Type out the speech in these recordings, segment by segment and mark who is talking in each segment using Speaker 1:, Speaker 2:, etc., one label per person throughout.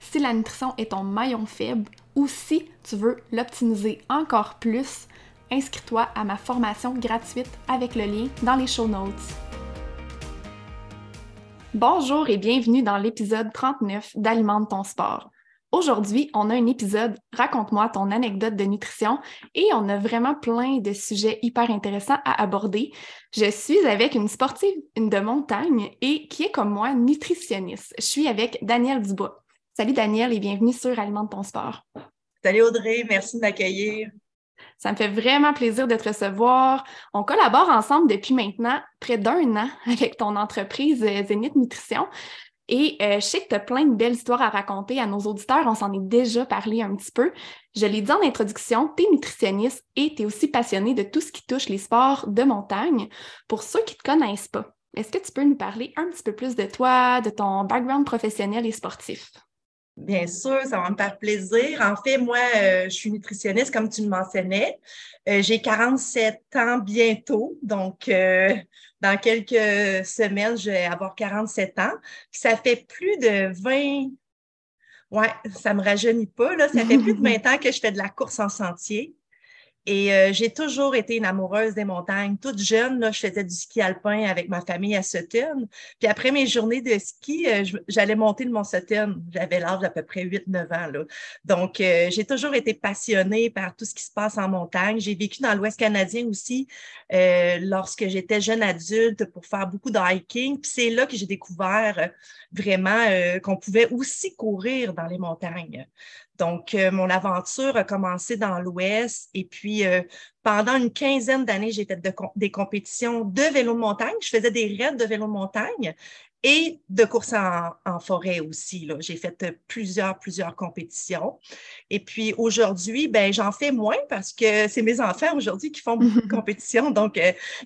Speaker 1: si la nutrition est ton maillon faible ou si tu veux l'optimiser encore plus, inscris-toi à ma formation gratuite avec le lien dans les show notes. Bonjour et bienvenue dans l'épisode 39 d'Alimente ton sport. Aujourd'hui, on a un épisode Raconte-moi ton anecdote de nutrition et on a vraiment plein de sujets hyper intéressants à aborder. Je suis avec une sportive de montagne et qui est comme moi nutritionniste. Je suis avec Danielle Dubois. Salut Daniel et bienvenue sur Alimente ton sport.
Speaker 2: Salut Audrey, merci de m'accueillir.
Speaker 1: Ça me fait vraiment plaisir de te recevoir. On collabore ensemble depuis maintenant près d'un an avec ton entreprise euh, Zénith Nutrition. Et euh, je sais que tu as plein de belles histoires à raconter à nos auditeurs. On s'en est déjà parlé un petit peu. Je l'ai dit en introduction, tu es nutritionniste et tu es aussi passionné de tout ce qui touche les sports de montagne. Pour ceux qui ne te connaissent pas, est-ce que tu peux nous parler un petit peu plus de toi, de ton background professionnel et sportif?
Speaker 2: Bien sûr, ça va me faire plaisir. En fait, moi, euh, je suis nutritionniste, comme tu le mentionnais. Euh, j'ai 47 ans bientôt, donc euh, dans quelques semaines, je vais avoir 47 ans. ça fait plus de 20... Ouais, ça me rajeunit pas, là. Ça fait plus de 20 ans que je fais de la course en sentier. Et euh, j'ai toujours été une amoureuse des montagnes. Toute jeune, là, je faisais du ski alpin avec ma famille à Sutton. Puis après mes journées de ski, euh, j'allais monter le Mont Sutton. J'avais l'âge d'à peu près 8-9 ans. Donc, euh, j'ai toujours été passionnée par tout ce qui se passe en montagne. J'ai vécu dans l'Ouest canadien aussi lorsque j'étais jeune adulte pour faire beaucoup de hiking. Puis c'est là que j'ai découvert vraiment qu'on pouvait aussi courir dans les montagnes. Donc, euh, mon aventure a commencé dans l'Ouest et puis euh, pendant une quinzaine d'années, j'ai fait des compétitions de vélo de montagne. Je faisais des raids de vélo de montagne et de course en, forêt aussi. J'ai fait euh, plusieurs, plusieurs compétitions. Et puis aujourd'hui, ben, j'en fais moins parce que c'est mes enfants aujourd'hui qui font beaucoup de compétitions. Donc,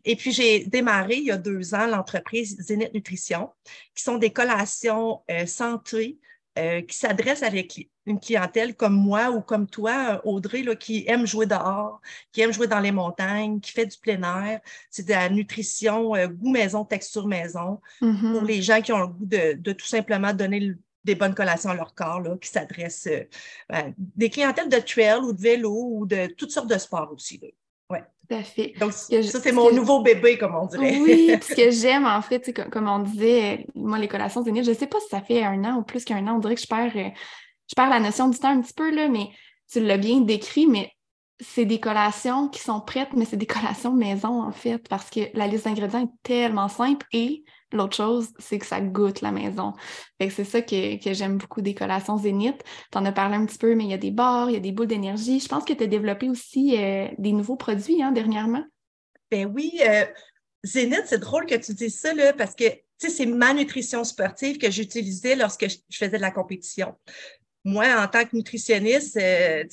Speaker 2: et puis j'ai démarré il y a deux ans l'entreprise Zénith Nutrition, qui sont des collations santé qui s'adressent avec une clientèle comme moi ou comme toi, Audrey, là, qui aime jouer dehors, qui aime jouer dans les montagnes, qui fait du plein air. C'est de la nutrition, euh, goût maison, texture maison,
Speaker 1: mm-hmm.
Speaker 2: pour les gens qui ont le goût de, tout simplement donner des bonnes collations à leur corps, là, qui s'adressent euh, ben, des clientèles de trail ou de vélo ou de toutes sortes de sports aussi. Là. Ouais.
Speaker 1: Tout à fait.
Speaker 2: Donc, ça, c'est mon nouveau bébé, comme on dirait.
Speaker 1: Oui, ce que j'aime, en fait, comme, on disait, moi, les collations zénith, je ne sais pas si ça fait un an ou plus qu'un an, on dirait que je perds euh, je perds la notion du temps un petit peu, là, mais tu l'as bien décrit, mais c'est des collations qui sont prêtes, mais c'est des collations maison, en fait, parce que la liste d'ingrédients est tellement simple et l'autre chose, c'est que ça goûte la maison. c'est ça que, j'aime beaucoup des collations Zénith. Tu en as parlé un petit peu, mais il y a des bars, il y a des boules d'énergie. Je pense que tu as développé aussi euh, des nouveaux produits hein, dernièrement.
Speaker 2: Ben oui, euh, Zénith, c'est drôle que tu dises ça, là, parce que c'est ma nutrition sportive que j'utilisais lorsque je faisais de la compétition moi, en tant que nutritionniste, euh,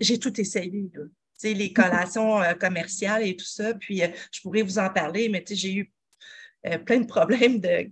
Speaker 2: j'ai tout essayé. les collations euh, commerciales et tout ça. Puis, euh, je pourrais vous en parler, mais j'ai eu plein de problèmes de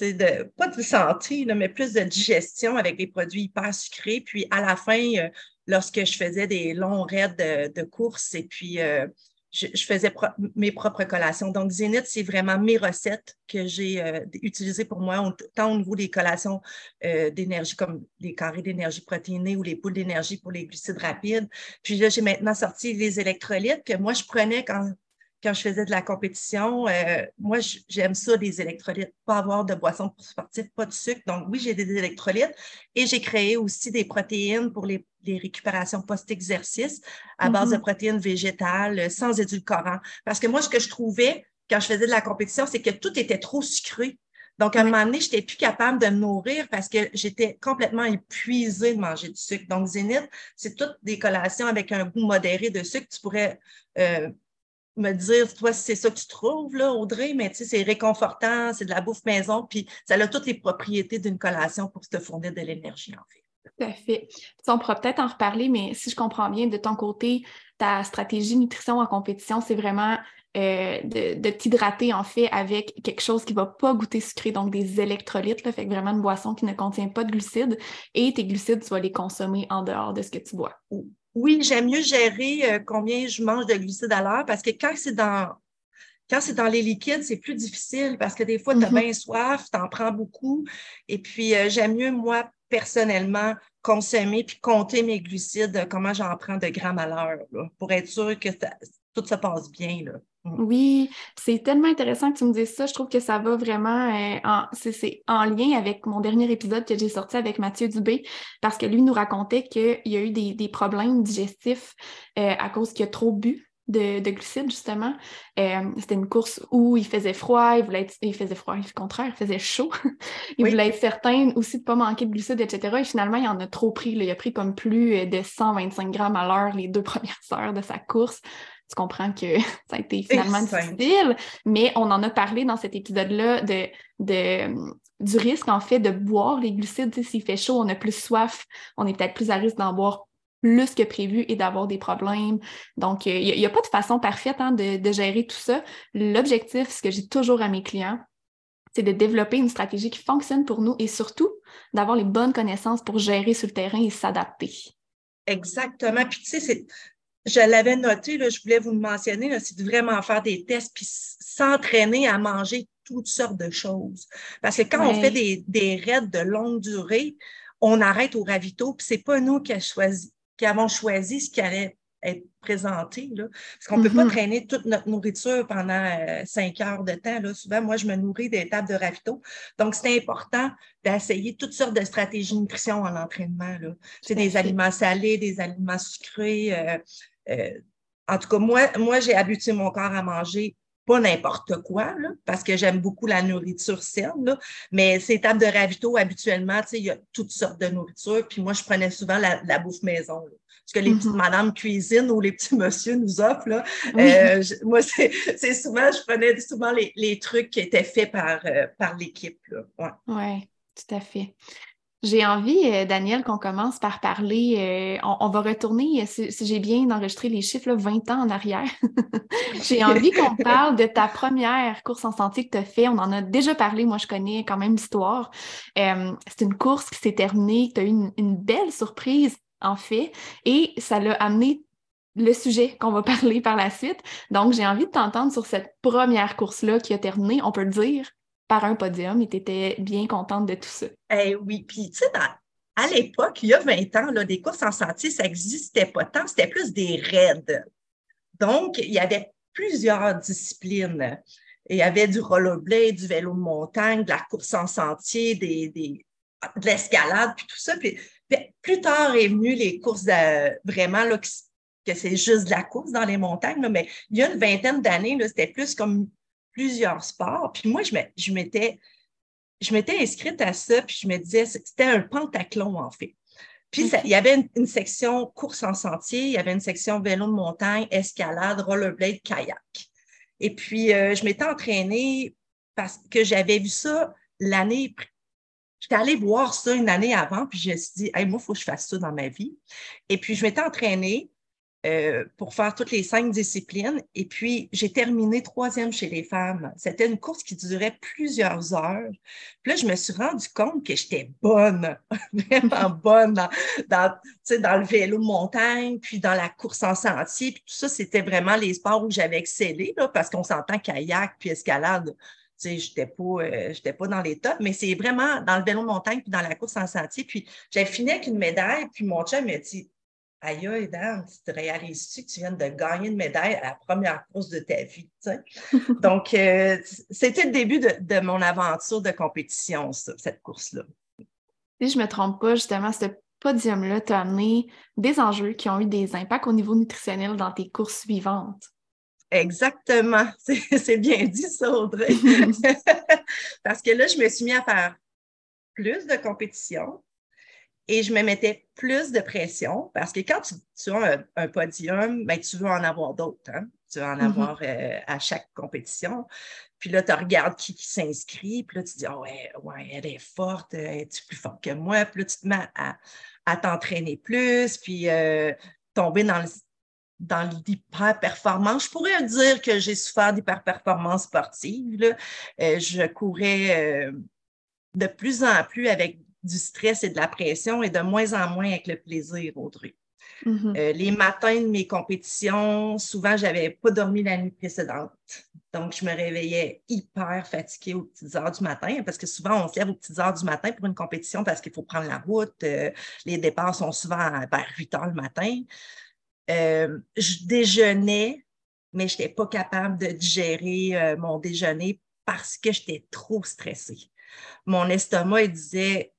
Speaker 2: de, pas de santé, mais plus de digestion avec des produits hyper sucrés. Puis à la fin, euh, lorsque je faisais des longs raids de, course et puis euh, je, faisais mes propres collations. Donc, Zénith, c'est vraiment mes recettes que j'ai euh, utilisées pour moi, tant au niveau des collations d'énergie comme les carrés d'énergie protéinée ou les poules d'énergie pour les glucides rapides. Puis là, j'ai maintenant sorti les électrolytes que moi, je prenais quand quand je faisais de la compétition, euh, moi, j'aime ça, les électrolytes, pas avoir de boissons pour sportifs, pas de sucre. Donc, oui, j'ai des électrolytes et j'ai créé aussi des protéines pour les, récupérations post-exercice à base de mm-hmm. protéines végétales euh, sans édulcorant. Parce que moi, ce que je trouvais quand je faisais de la compétition, c'est que tout était trop sucré. Donc, à un moment donné, je n'étais plus capable de me nourrir parce que j'étais complètement épuisée de manger du sucre. Donc, Zénith, c'est toutes des collations avec un goût modéré de sucre. Tu pourrais euh, me dire, toi, c'est ça que tu trouves, là, Audrey, mais tu sais, c'est réconfortant, c'est de la bouffe maison, puis ça a toutes les propriétés d'une collation pour te fournir de l'énergie, en fait.
Speaker 1: Tout à fait. on pourra peut-être en reparler, mais si je comprends bien, de ton côté, ta stratégie nutrition en compétition, c'est vraiment euh, de, t'hydrater en fait avec quelque chose qui ne va pas goûter sucré, donc des électrolytes, là, fait vraiment une boisson qui ne contient pas de glucides. Et tes glucides, tu vas les consommer en dehors de ce que tu bois.
Speaker 2: Oui, j'aime mieux gérer euh, combien je mange de glucides à l'heure parce que quand c'est dans quand c'est dans les liquides, c'est plus difficile parce que des fois, tu as mm-hmm. bien soif, tu en prends beaucoup. Et puis, euh, j'aime mieux, moi, personnellement, consommer puis compter mes glucides, comment j'en prends de grammes à l'heure, pour être sûr que tout se passe bien. Là.
Speaker 1: Oui, c'est tellement intéressant que tu me dises ça. Je trouve que ça va vraiment euh, en, c'est, en lien avec mon dernier épisode que j'ai sorti avec Mathieu Dubé, parce que lui nous racontait qu'il y a eu des, problèmes digestifs euh, à cause qu'il a trop bu. De, glucides, justement. Euh, c'était une course où il faisait froid, il voulait être, il faisait froid, il contraire, il faisait chaud. il voulait être certain aussi de ne pas manquer de glucides, etc. Et finalement, il en a trop pris. Il a pris comme plus de 100-25 grammes à l'heure les deux premières heures de sa course tu comprends que ça a été finalement difficile, mais on en a parlé dans cet épisode-là de, de, du risque, en fait, de boire les glucides. S'il fait chaud, on a plus soif, on est peut-être plus à risque d'en boire plus que prévu et d'avoir des problèmes. Donc, il n'y a, pas de façon parfaite hein, de, de gérer tout ça. L'objectif, ce que j'ai toujours à mes clients, c'est de développer une stratégie qui fonctionne pour nous et surtout d'avoir les bonnes connaissances pour gérer sur le terrain et s'adapter.
Speaker 2: Exactement. Puis tu sais, c'est je l'avais noté, là, je voulais vous le mentionner, c'est de vraiment faire des tests puis s'entraîner à manger toutes sortes de choses. Parce que quand on fait des, des raids de longue durée, on arrête au ravito, puis c'est pas nous qui, qui avons choisi ce qui allait être présenté. Là, parce qu'on ne peut pas mm-hmm. traîner toute notre nourriture pendant euh, cinq heures de temps. Là. Souvent, moi, je me nourris des tables de ravito. Donc, c'est important d'essayer toutes sortes de stratégies de nutrition en entraînement. C'est des aliments salés, des aliments sucrés, euh, euh, en tout cas, moi, moi j'ai habitué mon corps à manger pas n'importe quoi, parce que j'aime beaucoup la nourriture saine, mais ces tables de ravito, habituellement, il y a toutes sortes de nourriture, puis moi, je prenais souvent la, bouffe maison. Ce que les petites mm-hmm. madames cuisinent ou les petits monsieur nous offrent. Là. Euh, moi, c'est souvent, je prenais souvent les, trucs qui étaient faits par, euh, par l'équipe.
Speaker 1: Oui, ouais, tout à fait. J'ai envie, euh, Daniel, qu'on commence par parler. Euh, on, va retourner, euh, si, j'ai bien enregistré les chiffres, 20 ans en arrière. j'ai envie qu'on parle de ta première course en sentier que tu as fait. On en a déjà parlé, moi je connais quand même l'histoire. c'est une course qui s'est terminée, tu as eu une, une, belle surprise en fait, et ça l'a amené le sujet qu'on va parler par la suite. Donc, j'ai envie de t'entendre sur cette première course-là qui a terminé, on peut le dire, par un podium et tu étais bien contente de tout ça.
Speaker 2: Eh oui, puis tu sais, à l'époque, il y a 20 ans, là, des courses en sentier, ça n'existait pas tant, c'était plus des raids. Donc, il y avait plusieurs disciplines. Il y avait du rollerblade, du vélo de montagne, de la course en sentier, des, de l'escalade, puis tout ça. Puis, plus tard est venu les courses vraiment là, que, c'est juste de la course dans les montagnes, mais il y a une vingtaine d'années, c'était plus comme plusieurs sports. Puis moi, je m'étais, je m'étais inscrite à ça, puis je me disais, c'était un pentathlon, en fait. Puis il y avait une, section course en sentier, il y avait une section vélo de montagne, escalade, rollerblade, kayak. Et puis, euh, je m'étais entraînée parce que j'avais vu ça l'année. J'étais allée voir ça une année avant, puis je me suis dit, moi, il faut que je fasse ça dans ma vie. Et puis, je m'étais entraînée euh, pour faire toutes les cinq disciplines. Et puis, j'ai terminé troisième chez les femmes. C'était une course qui durait plusieurs heures. Puis là, je me suis rendu compte que j'étais bonne, vraiment bonne dans, dans, le vélo montagne, puis dans la course en sentier. Puis tout ça, c'était vraiment les sports où j'avais excellé, là, parce qu'on s'entend kayak puis escalade. Je n'étais pas, euh, pas dans les tops, mais c'est vraiment dans le vélo de montagne puis dans la course en sentier. Puis j'ai fini avec une médaille, puis mon chum m'a dit Aïe, aïe, Dan, tu te réalises-tu que tu viens de gagner une médaille à la première course de ta vie? Donc, euh, c'était le début de, mon aventure de compétition, cette course-là.
Speaker 1: Si je ne me trompe pas, justement, ce podium-là t'a amené des enjeux qui ont eu des impacts au niveau nutritionnel dans tes courses suivantes.
Speaker 2: Exactement. C'est bien dit, ça, Audrey. Parce que là, je me suis mis à faire plus de compétition, et je me mettais plus de pression parce que quand tu, as un, podium, ben, tu veux en avoir d'autres. Hein. Tu veux en mm-hmm. avoir euh, à chaque compétition. Puis là, tu regardes qui, s'inscrit, puis là, tu dis, oh, ouais, ouais, elle est forte, elle est plus forte que moi? Puis là, tu te mets à, t'entraîner plus, puis euh, tomber dans dans l'hyper-performance. Je pourrais dire que j'ai souffert d'hyper-performance sportive. Euh, je courais de plus en plus avec du stress et de la pression et de moins en moins avec le plaisir, Audrey. Euh, les matins de mes compétitions, souvent, je n'avais pas dormi la nuit précédente. Donc, je me réveillais hyper fatiguée aux petites heures du matin, parce que souvent, on se lève aux petites heures du matin pour une compétition parce qu'il faut prendre la route. Euh, les départs sont souvent vers 8 heures le matin. Euh, je déjeunais, mais je n'étais pas capable de digérer mon déjeuner parce que j'étais trop stressée. Mon estomac, il disait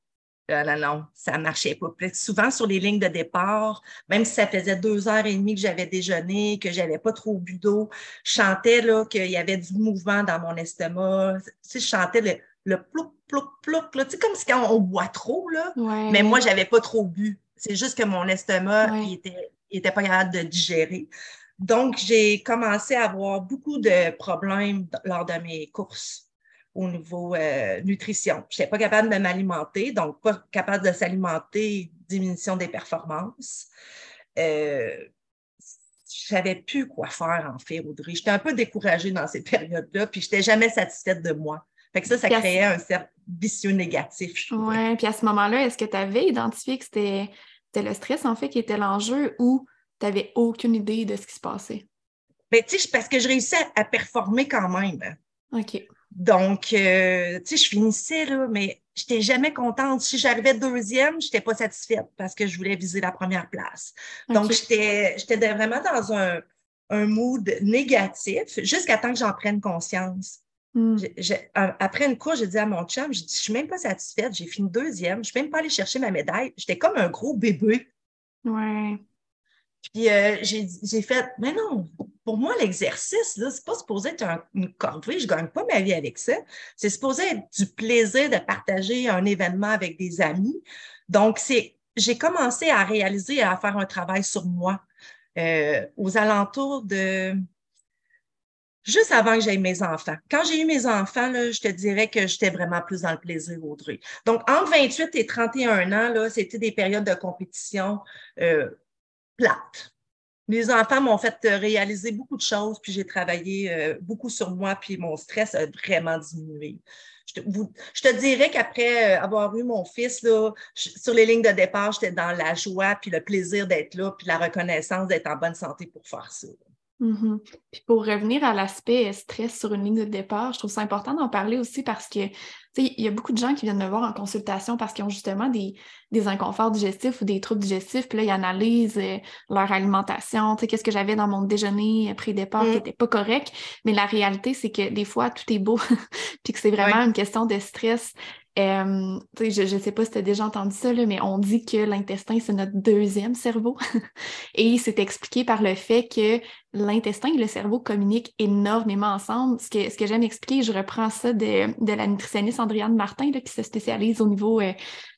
Speaker 2: non, non, non, ça ne marchait pas. souvent, sur les lignes de départ, même si ça faisait deux heures et demie que j'avais déjeuné, que je n'avais pas trop bu d'eau, je chantais qu'il y avait du mouvement dans mon estomac. Tu je chantais le, le plouc, plouc, plouc. Tu sais, comme si quand on boit trop, là. mais moi, je n'avais pas trop bu. C'est juste que mon estomac, il était, était pas capable de digérer. Donc, j'ai commencé à avoir beaucoup de problèmes lors de mes courses au niveau euh, nutrition. Je n'étais pas capable de m'alimenter, donc pas capable de s'alimenter, diminution des performances. Euh, je savais plus quoi faire, en fait, Audrey. J'étais un peu découragée dans ces périodes-là, puis je n'étais jamais satisfaite de moi. Fait que ça, ça créait un cercle vicieux négatif.
Speaker 1: Oui, puis à ce moment-là, est-ce que tu avais identifié que c'était le stress, en fait, qui était l'enjeu ou tu n'avais aucune idée de ce qui se passait?
Speaker 2: Bien, tu sais, parce que je réussissais à, à performer quand même.
Speaker 1: OK.
Speaker 2: Donc, euh, tu sais, je finissais, là, mais je n'étais jamais contente. Si j'arrivais deuxième, je n'étais pas satisfaite parce que je voulais viser la première place. Donc, j'étais vraiment dans un, mood négatif jusqu'à temps que j'en prenne conscience. Hmm. après une course, j'ai dit à mon chum, je ne suis même pas satisfaite, j'ai fini deuxième, je ne suis même pas allée chercher ma médaille. J'étais comme un gros bébé.
Speaker 1: Ouais.
Speaker 2: Puis euh, j'ai fait, mais non, pour moi, l'exercice, ce n'est pas supposé être une corvée, je ne gagne pas ma vie avec ça. C'est supposé être du plaisir de partager un événement avec des amis. Donc, j'ai commencé à réaliser à faire un travail sur moi euh, aux alentours de juste avant que j'aie mes enfants. Quand j'ai eu mes enfants, là, je te dirais que j'étais vraiment plus dans le plaisir, Audrey. Donc, entre 28 et 31 ans, c'était des périodes de compétition euh, plates. Mes enfants m'ont fait euh, réaliser beaucoup de choses, puis j'ai travaillé euh, beaucoup sur moi, puis mon stress a vraiment diminué. Je te, dirais qu'après euh, avoir eu mon fils, là, sur les lignes de départ, j'étais dans la joie, puis le plaisir d'être là, puis la reconnaissance d'être en bonne santé pour faire ça.
Speaker 1: Mm-hmm. Puis pour revenir à l'aspect stress sur une ligne de départ, je trouve ça important d'en parler aussi parce que il y a beaucoup de gens qui viennent me voir en consultation parce qu'ils ont justement des, inconforts digestifs ou des troubles digestifs, puis là, ils analysent euh, leur alimentation, qu'est-ce que j'avais dans mon déjeuner pré-départ qui n'était mm. pas correct. Mais la réalité, c'est que des fois, tout est beau, puis que c'est vraiment une question de stress euh, je ne sais pas si tu as déjà entendu ça, mais on dit que l'intestin, c'est notre deuxième cerveau. et c'est expliqué par le fait que l'intestin et le cerveau communiquent énormément ensemble. Ce que, ce j'aime expliquer, je reprends ça de, la nutritionniste Andriane Martin, qui se spécialise au niveau euh,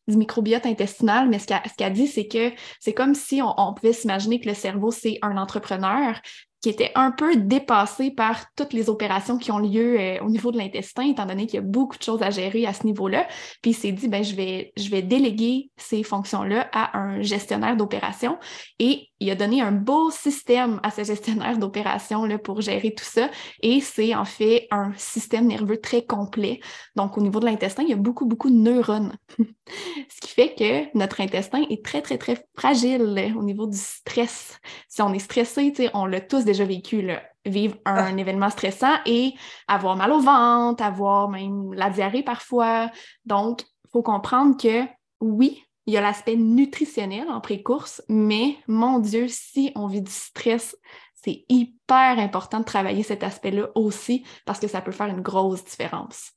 Speaker 1: du microbiote intestinal, mais ce qu'elle dit, c'est que c'est comme si on pouvait s'imaginer que le cerveau, c'est un entrepreneur, qui était un peu dépassé par toutes les opérations qui ont lieu euh, au niveau de l'intestin, étant donné qu'il y a beaucoup de choses à gérer à ce niveau-là. Puis il s'est dit, ben, je vais, je vais déléguer ces fonctions-là à un gestionnaire d'opération. Et il a donné un beau système à ce gestionnaire d'opération pour gérer tout ça. Et c'est en fait un système nerveux très complet. Donc, au niveau de l'intestin, il y a beaucoup, beaucoup de neurones. ce qui fait que notre intestin est très, très, très fragile au niveau du stress. Si on est stressé, on l'a tous déjà vécu, vivre un, ah. événement stressant et avoir mal au ventre, avoir même la diarrhée parfois. Donc, il faut comprendre que oui, il y a l'aspect nutritionnel en pré-course, mais mon Dieu, si on vit du stress, c'est hyper important de travailler cet aspect-là aussi parce que ça peut faire une grosse différence.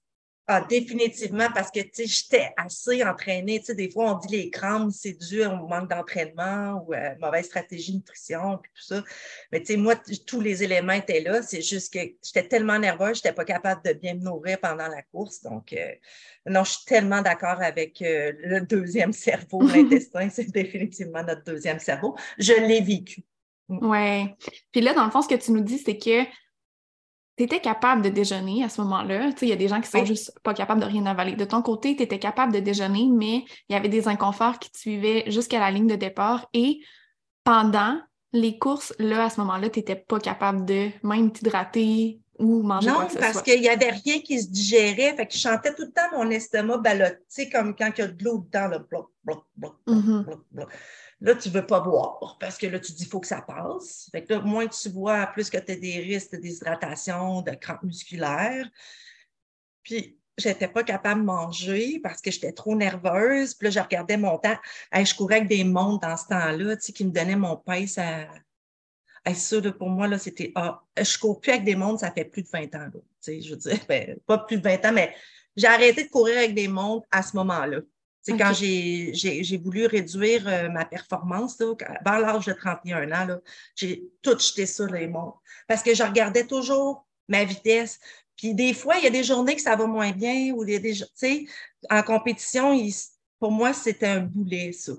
Speaker 2: Ah, définitivement, parce que j'étais assez entraînée. sais, des fois, on dit les crampes, c'est dû au manque d'entraînement ou à mauvaise stratégie de nutrition, puis tout ça. Mais tu sais, moi, tous les éléments étaient là. C'est juste que j'étais tellement nerveuse, je n'étais pas capable de bien me nourrir pendant la course. Donc, euh, non, je suis tellement d'accord avec euh, le deuxième cerveau, l'intestin, c'est définitivement notre deuxième cerveau. Je l'ai vécu.
Speaker 1: Mm. Oui. Puis là, dans le fond, ce que tu nous dis, c'est que tu étais capable de déjeuner à ce moment-là. Il y a des gens qui sont juste pas capables de rien avaler. De ton côté, tu étais capable de déjeuner, mais il y avait des inconforts qui te suivaient jusqu'à la ligne de départ. Et pendant les courses, là, à ce moment-là, tu n'étais pas capable de même t'hydrater ou manger
Speaker 2: non,
Speaker 1: quoi que ce
Speaker 2: parce qu'il n'y avait rien qui se digérait. Fait que je chantais tout le temps mon estomac ballotté, comme quand il y a de l'eau dedans, le bloc, bloc, bloc, bloc, bloc, bloc. Là, tu ne veux pas boire parce que là, tu dis qu'il faut que ça passe. Fait que là, moins tu bois, plus que tu as des risques de déshydratation, de crampes musculaires. Puis, je n'étais pas capable de manger parce que j'étais trop nerveuse. Puis là, je regardais mon temps. je courais avec des montres dans ce temps-là, tu sais, qui me donnaient mon pace à. ça, pour moi, là, c'était. Ah, je cours plus avec des montres, ça fait plus de 20 ans. tu sais, je veux dire, ben, pas plus de 20 ans, mais j'ai arrêté de courir avec des montres à ce moment-là. C'est quand j'ai voulu réduire euh, ma performance, là, vers l'âge de 31 ans, j'ai tout jeté ça, les montres. Parce que je regardais toujours ma vitesse. Puis des fois, il y a des journées que ça va moins bien ou des, tu sais, en compétition, pour moi, c'était un boulet, ça.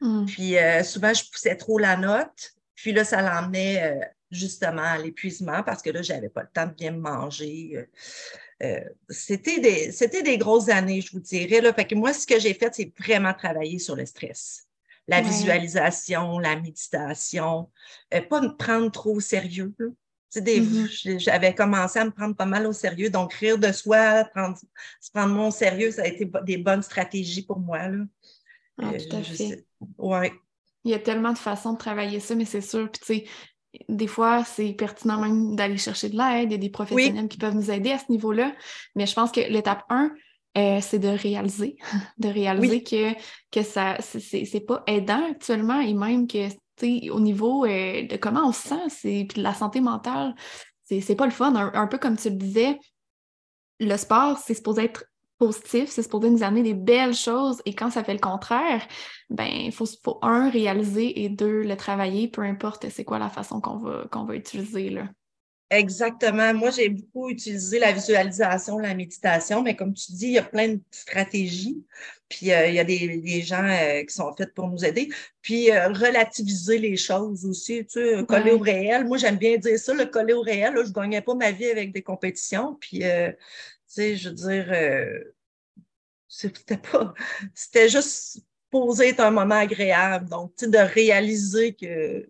Speaker 2: Hmm. Puis euh, souvent, je poussais trop la note. Puis là, ça l'emmenait euh, justement à l'épuisement parce que là, je n'avais pas le temps de bien manger. Euh, c'était des, des grosses années, je vous dirais. Là. Fait que moi, ce que j'ai fait, c'est vraiment travailler sur le stress. La visualisation, la méditation, euh, pas me prendre trop au sérieux. Mm-hmm. J'avais commencé à me prendre pas mal au sérieux. Donc, rire de soi, prendre, se prendre mon sérieux, ça a été des bonnes stratégies pour moi. Là.
Speaker 1: Ah, tout à euh, fait.
Speaker 2: ouais.
Speaker 1: Il y a tellement de façons de travailler ça, mais c'est sûr. Puis, tu sais, des fois, c'est pertinent même d'aller chercher de l'aide. Il y a des professionnels qui peuvent nous aider à ce niveau-là. Mais je pense que l'étape 1, euh, c'est de réaliser, de réaliser que, que ça, c'est pas aidant actuellement et même que, au niveau euh, de comment on se sent, puis de la santé mentale, c'est pas le fun. un, peu comme tu le disais, le sport, c'est supposé être positif, c'est supposé nous amener des belles choses et quand ça fait le contraire, ben il faut, faut, un, réaliser et deux, le travailler, peu importe c'est quoi la façon qu'on va, qu'on va utiliser. Là.
Speaker 2: Exactement. Moi, j'ai beaucoup utilisé la visualisation, la méditation, mais comme tu dis, il y a plein de stratégies. Puis euh, il y a des, gens euh, qui sont faits pour nous aider. Puis euh, relativiser les choses aussi, tu sais, coller au réel. Moi, j'aime bien dire ça, le coller au réel. je ne gagnais pas ma vie avec des compétitions. Puis sais, je veux dire, euh, c'était pas, c'était juste poser être un moment agréable. Donc, tu sais, de réaliser que,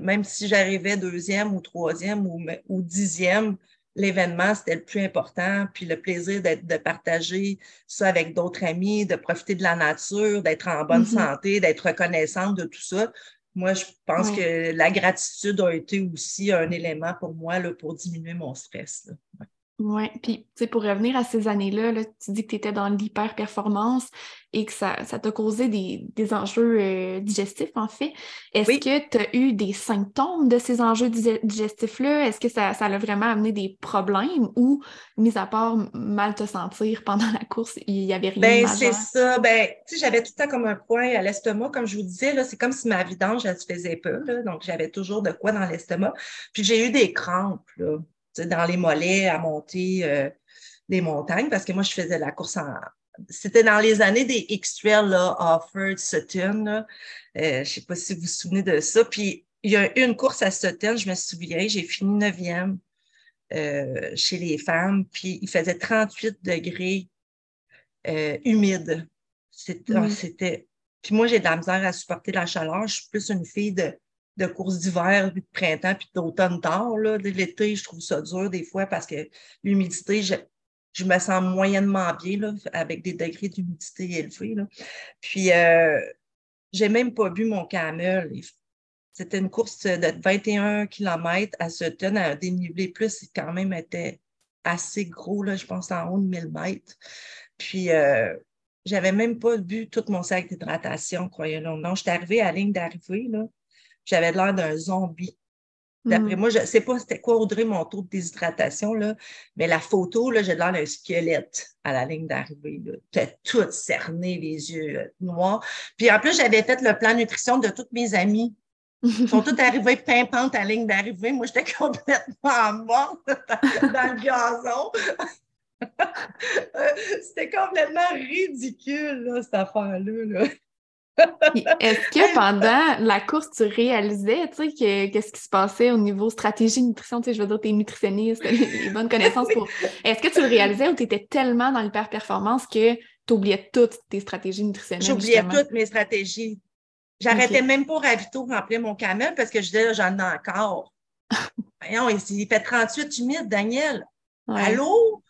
Speaker 2: même si j'arrivais deuxième ou troisième ou, ou dixième, l'événement, c'était le plus important. Puis le plaisir de partager ça avec d'autres amis, de profiter de la nature, d'être en bonne mm-hmm. santé, d'être reconnaissante de tout ça. Moi, je pense que la gratitude a été aussi un élément pour moi là, pour diminuer mon stress. Là.
Speaker 1: Oui, puis tu sais, pour revenir à ces années-là, tu dis que tu étais dans l'hyper-performance et que ça, t'a causé des, enjeux euh, digestifs, en fait. Est-ce que tu as eu des symptômes de ces enjeux digestifs-là? Est-ce que ça, ça a vraiment amené des problèmes ou, mis à part mal te sentir pendant la course, il n'y avait rien
Speaker 2: ben, c'est ça. Ben, tu sais, j'avais tout le temps comme un point à l'estomac. Comme je vous disais, là, c'est comme si ma vidange, elle se faisait peu. donc, j'avais toujours de quoi dans l'estomac. Puis j'ai eu des crampes, là dans les mollets à monter euh, des montagnes parce que moi, je faisais la course en. C'était dans les années des X-Trail, là, Offord, Sutton. Euh, je ne sais pas si vous vous souvenez de ça. Puis il y a une course à Sutton, je me souviens, j'ai fini neuvième euh, chez les femmes, puis il faisait 38 degrés euh, humide. Mm. C'était. Puis moi, j'ai de la misère à supporter la chaleur. Je suis plus une fille de, de course d'hiver, puis de printemps, puis d'automne tard. L'été, je trouve ça dur des fois parce que l'humidité, je, je, me sens moyennement bien là, avec des degrés d'humidité élevés. Là. Puis, euh, j'ai même pas bu mon camel. C'était une course de 21 km à Sutton, à un dénivelé plus, quand même était assez gros, là, je pense en haut de 1000 mètres. Puis, euh, j'avais même pas bu tout mon sac d'hydratation, croyez-le. Non, j'étais arrivée à la ligne d'arrivée, là. J'avais l'air d'un zombie. D'après mm. moi, je ne sais pas c'était quoi, Audrey, mon taux de déshydratation, là, mais la photo, là, j'ai l'air d'un squelette à la ligne d'arrivée. J'étais toute cernée, les yeux euh, noirs. Puis en plus, j'avais fait le plan nutrition de toutes mes amies. Ils sont toutes arrivées pimpantes à la ligne d'arrivée. Moi, j'étais complètement morte dans le gazon. C'était complètement ridicule, cette affaire-là.
Speaker 1: Est-ce que pendant la course, tu réalisais, tu sais, qu'est-ce qui se passait au niveau stratégie nutrition, tu sais, je veux dire, t'es nutritionniste, les, bonnes connaissances pour... Est-ce que tu le réalisais ou tu étais tellement dans l'hyper-performance que tu oubliais toutes tes stratégies nutritionnelles?
Speaker 2: J'oubliais toutes mes stratégies. J'arrêtais même pas ravito remplir mon camel parce que je disais, j'en ai encore. Voyons, il fait 38 humides, Daniel. Allô?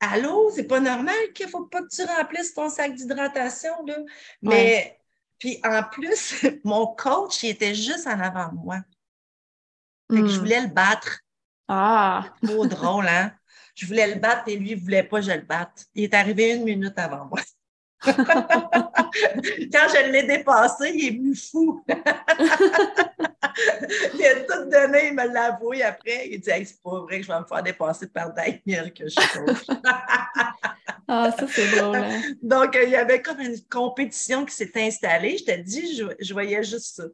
Speaker 2: Allô, c'est pas normal qu'il ne faut pas que tu remplisses ton sac d'hydratation, là. Mais, puis en plus, mon coach, il était juste en avant de moi. Fait que je hmm. voulais le battre.
Speaker 1: Ah!
Speaker 2: Trop drôle, hein? Je voulais le battre et lui, il ne voulait pas que je le batte. Il est arrivé une minute avant moi. Quand je l'ai dépassé, il est venu fou. il a tout donné, il me l'a avoué après. Il dit c'est pas vrai que je vais me faire dépasser par Daniel que je suis
Speaker 1: Ah, ça, c'est drôle. Hein.
Speaker 2: Donc, il y avait comme une compétition qui s'est installée. Je te dis, je, je voyais juste ça.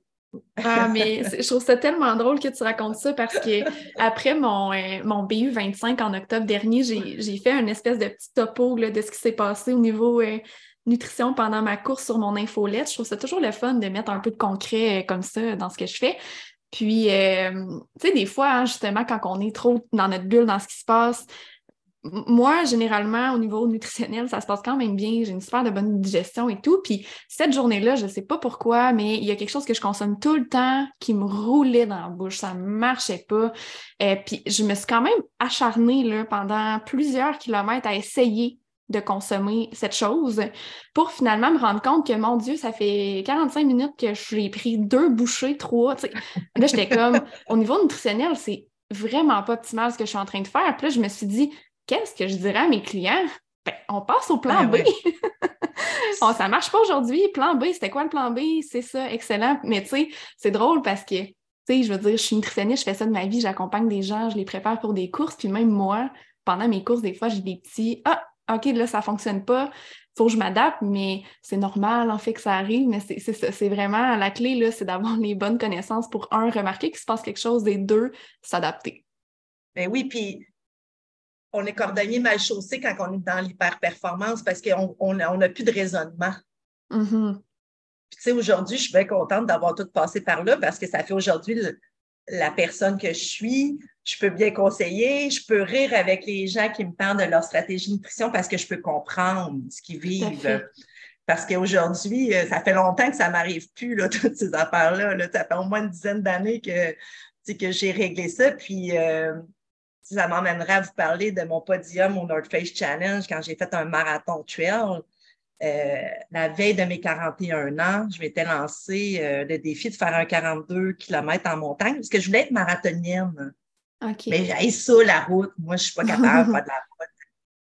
Speaker 1: Ah, mais je trouve ça tellement drôle que tu racontes ça parce que après mon, euh, mon BU 25 en octobre dernier, j'ai fait une espèce de petit topo de ce qui s'est passé au niveau euh, nutrition pendant ma course sur mon infolette. Je trouve ça toujours le fun de mettre un peu de concret euh, comme ça dans ce que je fais. Puis, euh, tu sais, des fois, hein, justement, quand on est trop dans notre bulle, dans ce qui se passe, moi, généralement, au niveau nutritionnel, ça se passe quand même bien. J'ai une super de bonne digestion et tout. Puis cette journée-là, je ne sais pas pourquoi, mais il y a quelque chose que je consomme tout le temps qui me roulait dans la bouche. Ça ne marchait pas. Euh, puis je me suis quand même acharnée là, pendant plusieurs kilomètres à essayer de consommer cette chose pour finalement me rendre compte que, mon Dieu, ça fait 45 minutes que j'ai pris deux bouchées, trois. Là, j'étais comme, au niveau nutritionnel, c'est vraiment pas optimal ce que je suis en train de faire. Puis là, je me suis dit, qu'est-ce que je dirais à mes clients? Ben, on passe au plan ben B. Ça ça marche pas aujourd'hui. Plan B, c'était quoi le plan B? C'est ça, excellent. Mais tu sais, c'est drôle parce que, tu sais, je veux dire, je suis nutritionniste, je fais ça de ma vie, j'accompagne des gens, je les prépare pour des courses. Puis même moi, pendant mes courses, des fois, j'ai des petits Ah, OK, là, ça ne fonctionne pas, il faut que je m'adapte, mais c'est normal en fait que ça arrive, mais c'est c'est vraiment la clé, là, c'est d'avoir les bonnes connaissances pour, un, remarquer qu'il se passe quelque chose, et deux, s'adapter.
Speaker 2: Ben oui, puis on est cordonnier mal chaussé quand on est dans l'hyper-performance parce qu'on n'a plus de raisonnement.
Speaker 1: Mm-hmm.
Speaker 2: tu sais, aujourd'hui, je suis bien contente d'avoir tout passé par là parce que ça fait aujourd'hui la personne que je suis, je peux bien conseiller, je peux rire avec les gens qui me parlent de leur stratégie de nutrition parce que je peux comprendre ce qu'ils vivent. Parce qu'aujourd'hui, euh, ça fait longtemps que ça ne m'arrive plus, là, toutes ces affaires-là. Ça fait au moins une dizaine d'années que, que j'ai réglé ça. Puis, euh, ça m'emmènerait à vous parler de mon podium au North Face Challenge quand j'ai fait un marathon trail. Euh, la veille de mes 41 ans, je m'étais lancé le défi de faire un 42 km en montagne parce que je voulais être marathonienne. Mais j'ai ça, la route. Moi, je ne suis pas capable de faire de la route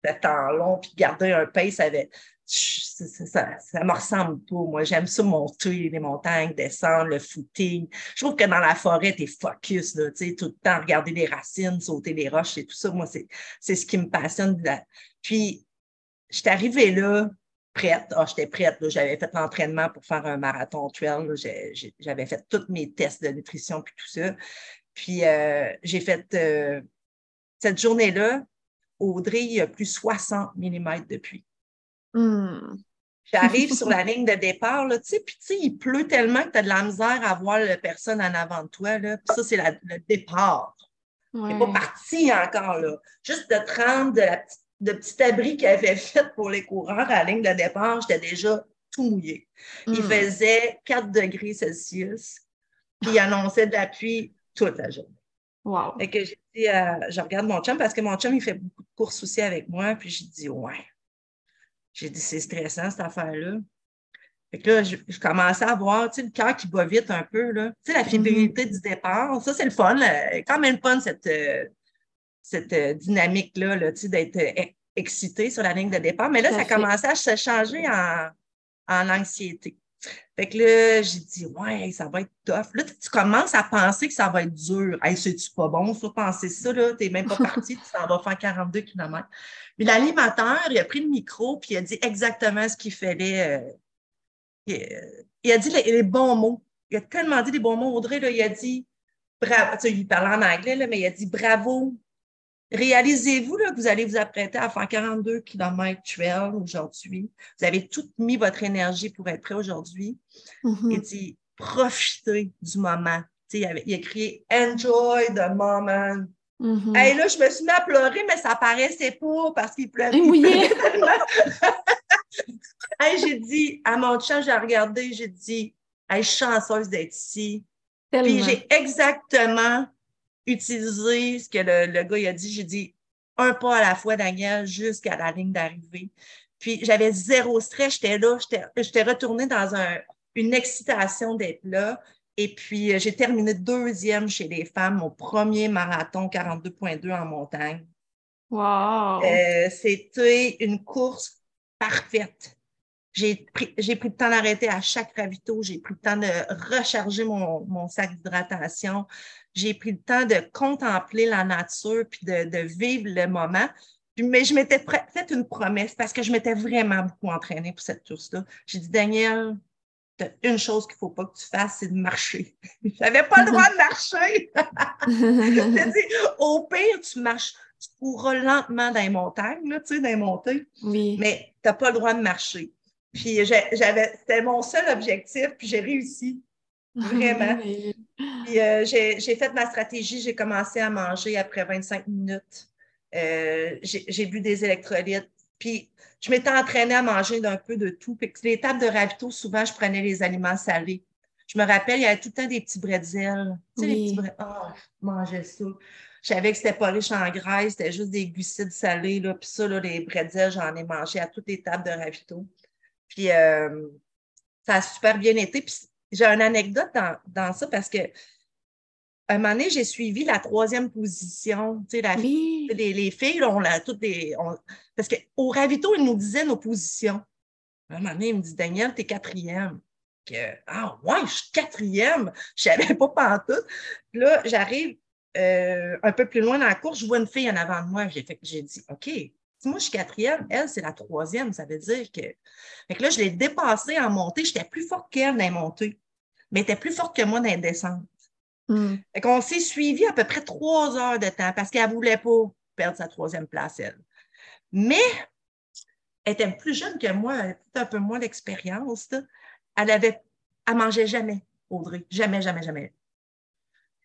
Speaker 2: de temps long, puis garder un pace avec. Ça, ça, me ressemble pas. Moi, j'aime ça monter les montagnes, descendre, le footing. Je trouve que dans la forêt, tu es focus, là, tout le temps, regarder les racines, sauter les roches et tout ça. Moi, c'est ce qui me passionne. Puis, je suis arrivée là, prête. Ah, j'étais prête. J'avais fait l'entraînement pour faire un marathon trail. J'avais fait tous mes tests de nutrition puis tout ça. Puis euh, j'ai fait euh, cette journée-là, Audrey, il y a plus 60 mm de pluie.
Speaker 1: Hmm.
Speaker 2: J'arrive sur la ligne de départ, là, tu sais, puis tu sais, il pleut tellement que tu as de la misère à voir la personne en avant de toi, là. Puis ça, c'est le départ. Ouais. n'est pas parti encore, là. Juste de te rendre de, la de petit abri qu'il avait fait pour les coureurs à la ligne de départ, j'étais déjà tout mouillé. Il hmm. faisait 4 degrés Celsius, puis il annonçait de la pluie toute la journée.
Speaker 1: Wow.
Speaker 2: Et que j'ai dit, euh, je regarde mon chum parce que mon chum, il fait beaucoup de courses aussi avec moi, puis j'ai dit, ouais. J'ai dit, c'est stressant cette affaire-là. Fait que là, je, commençais à voir, tu sais, le cœur qui bat vite un peu, là. Tu sais, la mm-hmm. fébrilité du départ, ça, c'est le fun. Quand même fun, cette, euh, cette euh, dynamique-là, là, d'être excité sur la ligne de départ. Mais là, ça, commençait à se changer en, en anxiété. Fait que là, j'ai dit, ouais, ça va être tough. Là, tu commences à penser que ça va être dur. Hey, c'est-tu pas bon, ça, penser ça, là? T'es même pas parti, tu t'en vas faire 42 km. Mais l'animateur, il a pris le micro, puis il a dit exactement ce qu'il fallait. Euh, il, a dit les, bons mots. Il a tellement dit les bons mots. Audrey, là, il a dit, bravo, tu sais, il parlait en anglais, là, mais il a dit bravo, Réalisez-vous que vous allez vous apprêter à faire 42 km trail aujourd'hui. Vous avez tout mis votre énergie pour être prêt aujourd'hui. Mm-hmm. Il dit profitez du moment. il, avait, il a crié Enjoy the moment. Mm-hmm. Et là, je me suis mis à pleurer, mais ça paraissait pas parce qu'il pleurait. Oui. j'ai dit à mon chat, j'ai regardé, j'ai dit hey, je suis chanceuse d'être ici. Puis j'ai exactement utiliser ce que le, gars il a dit. J'ai dit un pas à la fois, Daniel, jusqu'à la ligne d'arrivée. Puis j'avais zéro stress, j'étais là, j'étais retournée dans un, une excitation d'être là. Et puis euh, j'ai terminé deuxième chez les femmes, mon premier marathon 42.2 en montagne.
Speaker 1: Wow!
Speaker 2: Euh, c'était une course parfaite. J'ai pris, pris le temps d'arrêter à chaque ravito, j'ai pris le temps de recharger mon, mon sac d'hydratation, j'ai pris le temps de contempler la nature puis de, vivre le moment. mais je m'étais fait une promesse parce que je m'étais vraiment beaucoup entraînée pour cette course-là. J'ai dit, Daniel, tu as une chose qu'il ne faut pas que tu fasses, c'est de marcher. Je n'avais pas le droit de marcher. J'ai dit, au pire, tu marches, tu courras lentement dans les montagnes, là, tu sais, dans les montées.
Speaker 1: Oui.
Speaker 2: Mais tu n'as pas le droit de marcher. Puis j'avais, c'était mon seul objectif, puis j'ai réussi. Vraiment. Puis euh, j'ai fait ma stratégie, j'ai commencé à manger après 25 minutes. Euh, j'ai bu des électrolytes. Puis je m'étais entraînée à manger d'un peu de tout. Puis les tables de ravito, souvent, je prenais les aliments salés. Je me rappelle, il y avait tout le temps des petits bretzels. Tu sais, les petits bretzels. Oh, je mangeais ça. Je savais que c'était pas riche en graisse, c'était juste des glucides salés. Là. Puis ça, là, les bretzels, j'en ai mangé à toutes les tables de ravito. Puis euh, ça a super bien été. Puis j'ai une anecdote dans, ça parce que un moment donné, j'ai suivi la troisième position. Tu sais, la, les, filles, on a toutes des. parce qu'au ravito, ils nous disaient nos positions. Un moment donné, il me dit Daniel, t'es quatrième. Que, ah, ouais, je suis quatrième. Je ne savais pas pantoute. Puis là, j'arrive euh, un peu plus loin dans la course, je vois une fille en avant de moi. J'ai dit OK, moi je suis quatrième, elle, c'est la troisième. Ça veut dire que. Fait que là, je l'ai dépassée en montée. J'étais plus forte qu'elle dans les montées mais était plus forte que moi dans les descentes.
Speaker 1: Mm.
Speaker 2: On s'est suivi à peu près trois heures de temps parce qu'elle ne voulait pas perdre sa troisième place, elle. Mais elle était plus jeune que moi, elle avait un peu moins d'expérience. Elle avait, elle mangeait jamais, Audrey. Jamais, jamais, jamais.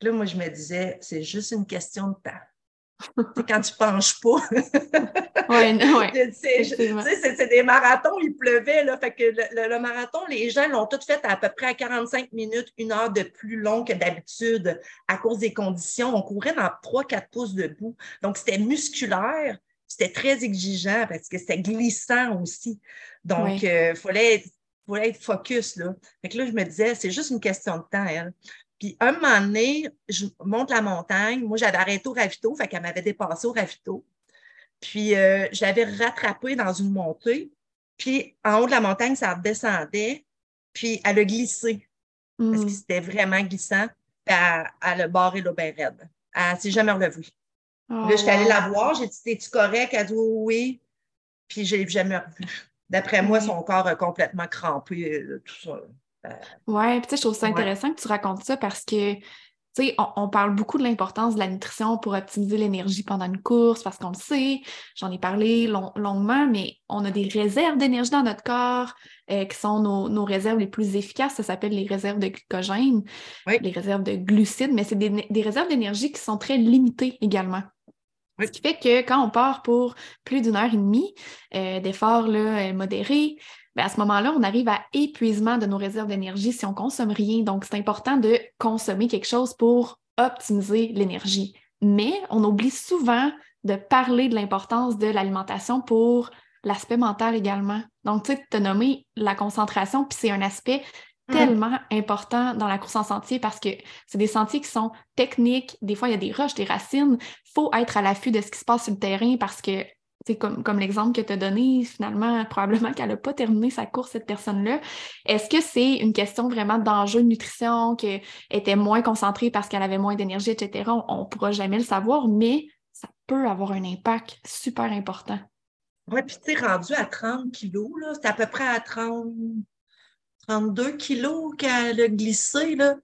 Speaker 2: Là, moi, je me disais, c'est juste une question de temps quand tu penches pas.
Speaker 1: oui,
Speaker 2: oui. C'est des marathons, il pleuvait. Là, fait que le, marathon, les gens l'ont tout fait à, peu près à 45 minutes, une heure de plus long que d'habitude à cause des conditions. On courait dans 3-4 pouces de boue. Donc, c'était musculaire. C'était très exigeant parce que c'était glissant aussi. Donc, il euh, fallait, fallait être focus. Là. Fait que là, je me disais, c'est juste une question de temps, elle. Puis un moment donné, je monte la montagne. Moi, j'avais arrêté au ravito, fait qu'elle m'avait dépassé au ravito. Puis euh, je l'avais rattrapée dans une montée. Puis en haut de la montagne, ça redescendait. Puis elle a glissé. Parce que mm. c'était vraiment glissant. Puis elle, elle a barré là bien raide. Elle s'est jamais relevée. là, je suis allée la oh. voir. J'ai dit Es-tu correct? Elle a dit Oui. Puis je l'ai jamais revue. D'après moi, son corps a complètement crampé, euh, tout ça.
Speaker 1: Ouais, puis tu sais, je trouve ça intéressant que tu racontes ça parce que Tu sais, on, parle beaucoup de l'importance de la nutrition pour optimiser l'énergie pendant une course parce qu'on le sait, j'en ai parlé longuement, mais on a des réserves d'énergie dans notre corps euh, qui sont nos, réserves les plus efficaces. Ça s'appelle les réserves de glycogène, les réserves de glucides, mais c'est des, réserves d'énergie qui sont très limitées également. Ce qui fait que quand on part pour plus d'une heure et demie euh, d'efforts euh, modérés, ben, à ce moment-là, on arrive à épuisement de nos réserves d'énergie si on ne consomme rien. Donc, c'est important de consommer quelque chose pour optimiser l'énergie. Mais on oublie souvent de parler de l'importance de l'alimentation pour l'aspect mental également. Donc, tu sais, tu as nommé la concentration, puis c'est un aspect mm. tellement important dans la course en sentier parce que c'est des sentiers qui sont techniques. Des fois, il y a des roches, des racines. Il faut être à l'affût de ce qui se passe sur le terrain parce que comme, comme l'exemple que tu as donné, finalement, probablement qu'elle n'a pas terminé sa course, cette personne-là. Est-ce que c'est une question vraiment d'enjeu de nutrition, qu'elle était moins concentrée parce qu'elle avait moins d'énergie, etc.? On ne pourra jamais le savoir, mais ça peut avoir un impact super important.
Speaker 2: Oui, puis tu sais, rendu à 30 kilos, c'est à peu près à 30, 32 kilos qu'elle a glissé, là.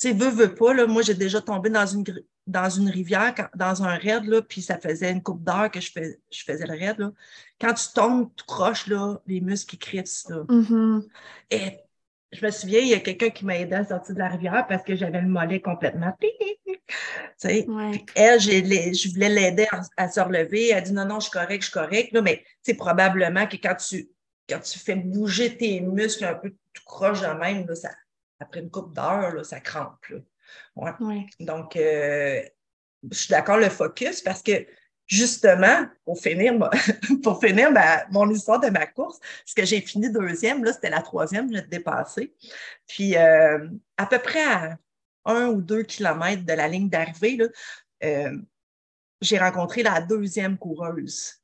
Speaker 2: Tu sais, veut, veut pas, là, moi, j'ai déjà tombé dans une, dans une rivière, dans un raid, là, puis ça faisait une coupe d'heure que je, fais, je faisais le raid. Là. Quand tu tombes, tu croches, là, les muscles crissent. Là.
Speaker 1: Mm-hmm.
Speaker 2: Et je me souviens, il y a quelqu'un qui m'a aidé à sortir de la rivière parce que j'avais le mollet complètement. Tu Elle, je voulais l'aider à, se relever. Elle a dit non, non, je suis correct, je suis correct. Là, mais c'est probablement que quand tu, quand tu fais bouger tes muscles un peu tout croche de même, là, ça, après une coupe d'heure, ça crampe. Là. Ouais. Donc, euh, je suis d'accord le focus parce que justement, pour finir, pour finir mon histoire de ma course, parce que j'ai fini deuxième, là, c'était la troisième, je l'ai dépassé. Puis, euh, à peu près à un ou deux kilomètres de la ligne d'arrivée, euh, j'ai rencontré la deuxième coureuse.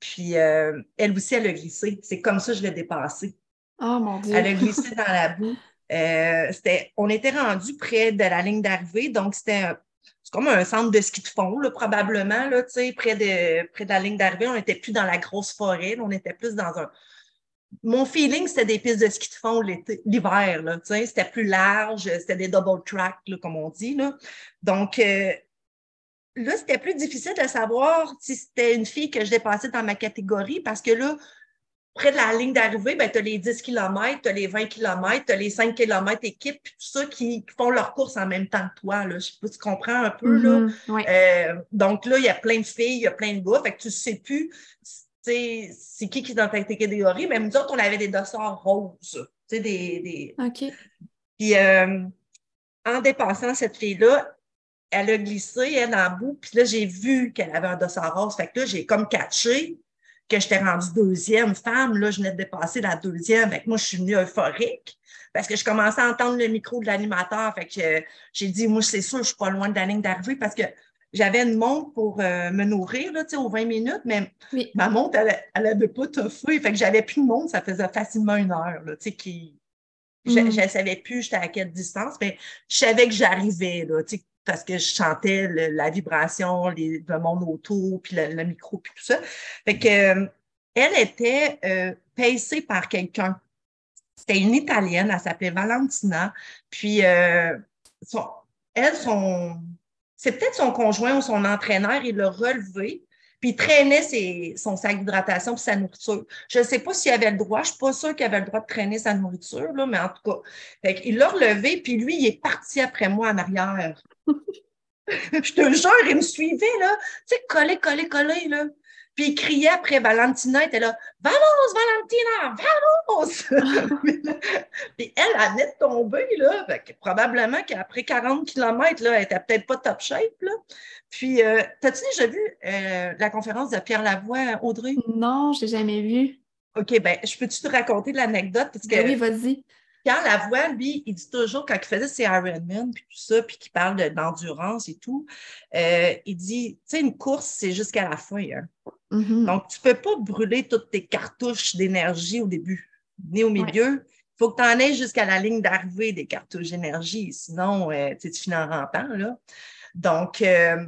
Speaker 2: Puis, elle aussi, elle a glissé. C'est comme ça que je l'ai dépassée.
Speaker 1: Oh mon Dieu!
Speaker 2: Elle a glissé dans la boue. Euh, on était rendu près de la ligne d'arrivée, donc c'était comme un centre de ski de fond, probablement, là, près, de, près de la ligne d'arrivée. On n'était plus dans la grosse forêt, on était plus dans un. Mon feeling, c'était des pistes de ski de fond l'hiver. C'était plus large, c'était des double tracks, comme on dit. Donc, euh, là, c'était plus difficile de savoir si c'était une fille que je dépassais dans ma catégorie parce que là, près de la ligne d'arrivée, ben, tu as les 10 km, tu as les 20 km, tu as les 5 km équipes, puis tout ça qui, font leur course en même temps que toi. Là. Je sais pas si tu comprends un peu. là.
Speaker 1: Mm-hmm,
Speaker 2: euh, donc là, il y a plein de filles, il y a plein de gars, fait que tu ne sais plus c'est qui qui est dans ta catégorie. Même nous autres, on avait des dossards roses. Des, des...
Speaker 1: OK.
Speaker 2: Puis euh, en dépassant cette fille-là, elle a glissé, elle en bout, puis là, j'ai vu qu'elle avait un dossard rose. Fait que là, j'ai comme catché que j'étais rendue deuxième femme. Là, je venais de dépasser la deuxième. Fait moi, je suis venue euphorique parce que je commençais à entendre le micro de l'animateur. Fait que j'ai dit, moi, c'est sûr, je suis pas loin de la ligne d'arrivée parce que j'avais une montre pour euh, me nourrir là, aux 20 minutes, mais ma montre, elle n'avait pas toffé. Fait que j'avais plus de montre, ça faisait facilement une heure. Là, qui... Je ne mm. savais plus j'étais à quelle distance, mais je savais que j'arrivais. Là, parce que je chantais la vibration, les, le monde autour, puis le, micro, puis tout ça. Fait que, euh, elle était euh, par quelqu'un. C'était une Italienne, elle s'appelait Valentina. Puis, euh, elle, c'est peut-être son conjoint ou son entraîneur, il l'a relevé, puis il traînait son sac d'hydratation puis sa nourriture. Je ne sais pas s'il avait le droit, je ne suis pas sûre qu'il avait le droit de traîner sa nourriture, là, mais en tout cas, fait il l'a relevé, puis lui, il est parti après moi en arrière. Je te jure, il me suivait, là. Tu sais, collé, collé, collé, là. Puis il criait après Valentina, il était là Vamos, Valentina, vamos! puis elle, elle venait de tomber, là. probablement qu'après 40 km, là, elle était peut-être pas top shape, là. Puis, euh, t'as-tu déjà vu euh, la conférence de Pierre Lavoie, Audrey?
Speaker 1: Non, je l'ai jamais vu.
Speaker 2: OK, ben, je peux-tu te raconter l'anecdote?
Speaker 1: Ben oui, vas-y.
Speaker 2: Pierre Lavoie, lui, il dit toujours, quand il faisait ses Ironman, puis tout ça, puis qu'il parle d'endurance et tout, euh, il dit, tu sais, une course, c'est jusqu'à la fin. Hein.
Speaker 1: Mm-hmm.
Speaker 2: Donc, tu ne peux pas brûler toutes tes cartouches d'énergie au début, ni au milieu. Il faut que tu en aies jusqu'à la ligne d'arrivée des cartouches d'énergie, sinon, euh, tu finis en rampant. Là. Donc, euh,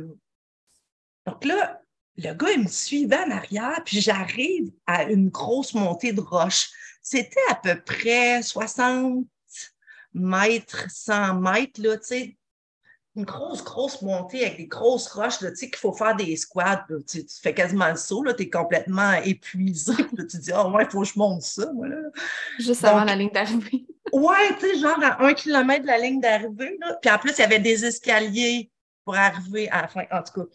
Speaker 2: donc là, le gars, il me suivait en arrière, puis j'arrive à une grosse montée de roche. C'était à peu près 60 mètres, 100 mètres, là, tu sais. une grosse, grosse montée avec des grosses roches, tu sais, qu'il faut faire des squats. tu, fais quasiment le saut, tu es complètement épuisé. Puis tu dis, oh, ouais, il faut que je monte ça. Voilà.
Speaker 1: Juste avant la ligne d'arrivée.
Speaker 2: ouais, tu sais, genre à un kilomètre de la ligne d'arrivée. Puis en plus, il y avait des escaliers pour arriver à la fin. En tout cas,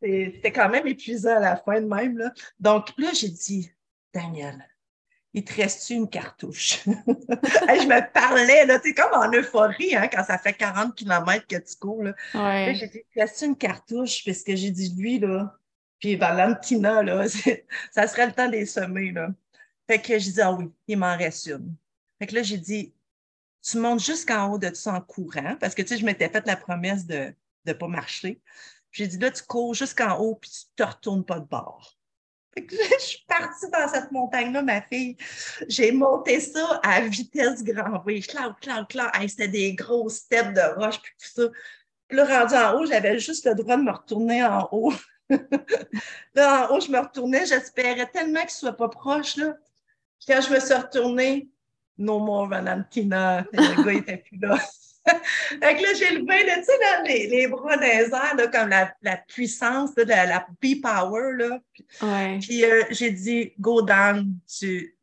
Speaker 2: c'était quand même épuisant à la fin de même. Là. Donc là, j'ai dit, Daniel, il te reste une cartouche? je me parlais, là, tu comme en euphorie, hein, quand ça fait 40 km que tu cours, là. j'ai dit, il te reste une cartouche? Parce que j'ai dit, lui, là, puis Valentina, là, ça serait le temps des semer, là. Fait que j'ai dit, ah oui, il m'en reste une. Fait que là, j'ai dit, tu montes jusqu'en haut de ça en courant, parce que, tu sais, je m'étais fait la promesse de ne pas marcher. J'ai dit, là, tu cours jusqu'en haut, puis tu ne te retournes pas de bord. je suis partie dans cette montagne-là, ma fille. J'ai monté ça à vitesse grand V. Clau, clau, clau. C'était des grosses steppes de roche, puis tout ça. Puis là, rendu en haut, j'avais juste le droit de me retourner en haut. là, en haut, je me retournais. J'espérais tellement qu'il ne soit pas proche. Là. Quand je me suis retournée, no more Valentina. Le gars n'était plus là. fait que là, j'ai levé, tu sais, les, les, bras des airs, comme la, la puissance, de la, la B-power, là. Puis, euh, j'ai dit, go down, tu,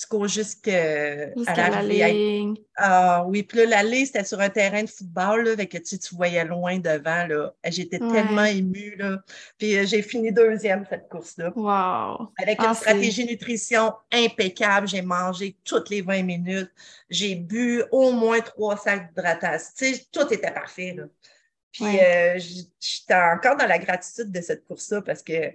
Speaker 2: tu cours jusqu'à
Speaker 1: la ligne.
Speaker 2: Ah oui, puis là, l'allée, c'était sur un terrain de football, là, avec, tu, tu voyais loin devant, là. J'étais tellement émue, là. Puis euh, j'ai fini deuxième cette course-là.
Speaker 1: Wow!
Speaker 2: Avec une ah, stratégie nutrition impeccable. J'ai mangé toutes les 20 minutes. J'ai bu au moins trois sacs d'hydratation. Tu sais, tout était parfait, là. Puis euh, j'étais encore dans la gratitude de cette course-là parce que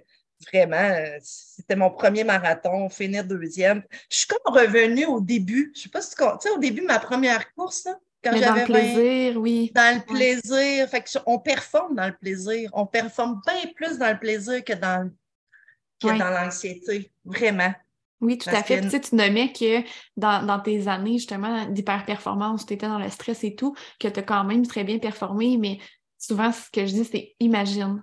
Speaker 2: Vraiment, euh, c'était mon premier marathon, finir deuxième. Je suis comme revenue au début. Je ne sais pas si tu sais, au début, ma première course,
Speaker 1: quand j'avais. Dans le plaisir, oui.
Speaker 2: Dans le plaisir. Fait on performe dans le plaisir. On performe bien plus dans le plaisir que dans, dans l'anxiété. Vraiment.
Speaker 1: Oui, tout à fait. Tu, sais, tu nommais que dans, tes années, justement, d'hyper-performance, tu étais dans le stress et tout, que tu as quand même très bien performé, mais souvent, ce que je dis, c'est imagine.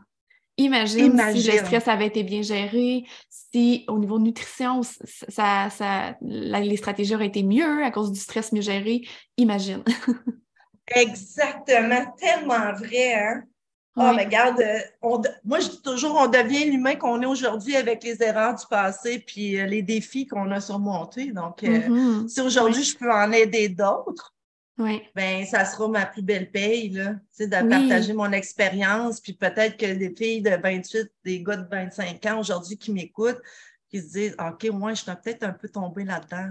Speaker 1: Imagine, si le stress avait été bien géré, si au niveau de nutrition, ça, ça, les stratégies auraient été mieux à cause du stress mieux géré. Imagine.
Speaker 2: Exactement, tellement vrai. Hein? Oh, mais regarde, euh, moi je dis toujours, on devient l'humain qu'on est aujourd'hui avec les erreurs du passé puis euh, les défis qu'on a surmontés. Donc, euh, mm-hmm. si aujourd'hui je peux en aider d'autres,
Speaker 1: oui.
Speaker 2: ben ça sera ma plus belle paye, là, de partager mon expérience. Puis peut-être que des filles de 28, des gars de 25 ans aujourd'hui qui m'écoutent, qui se disent OK, moi, je suis peut-être un peu tombée là-dedans.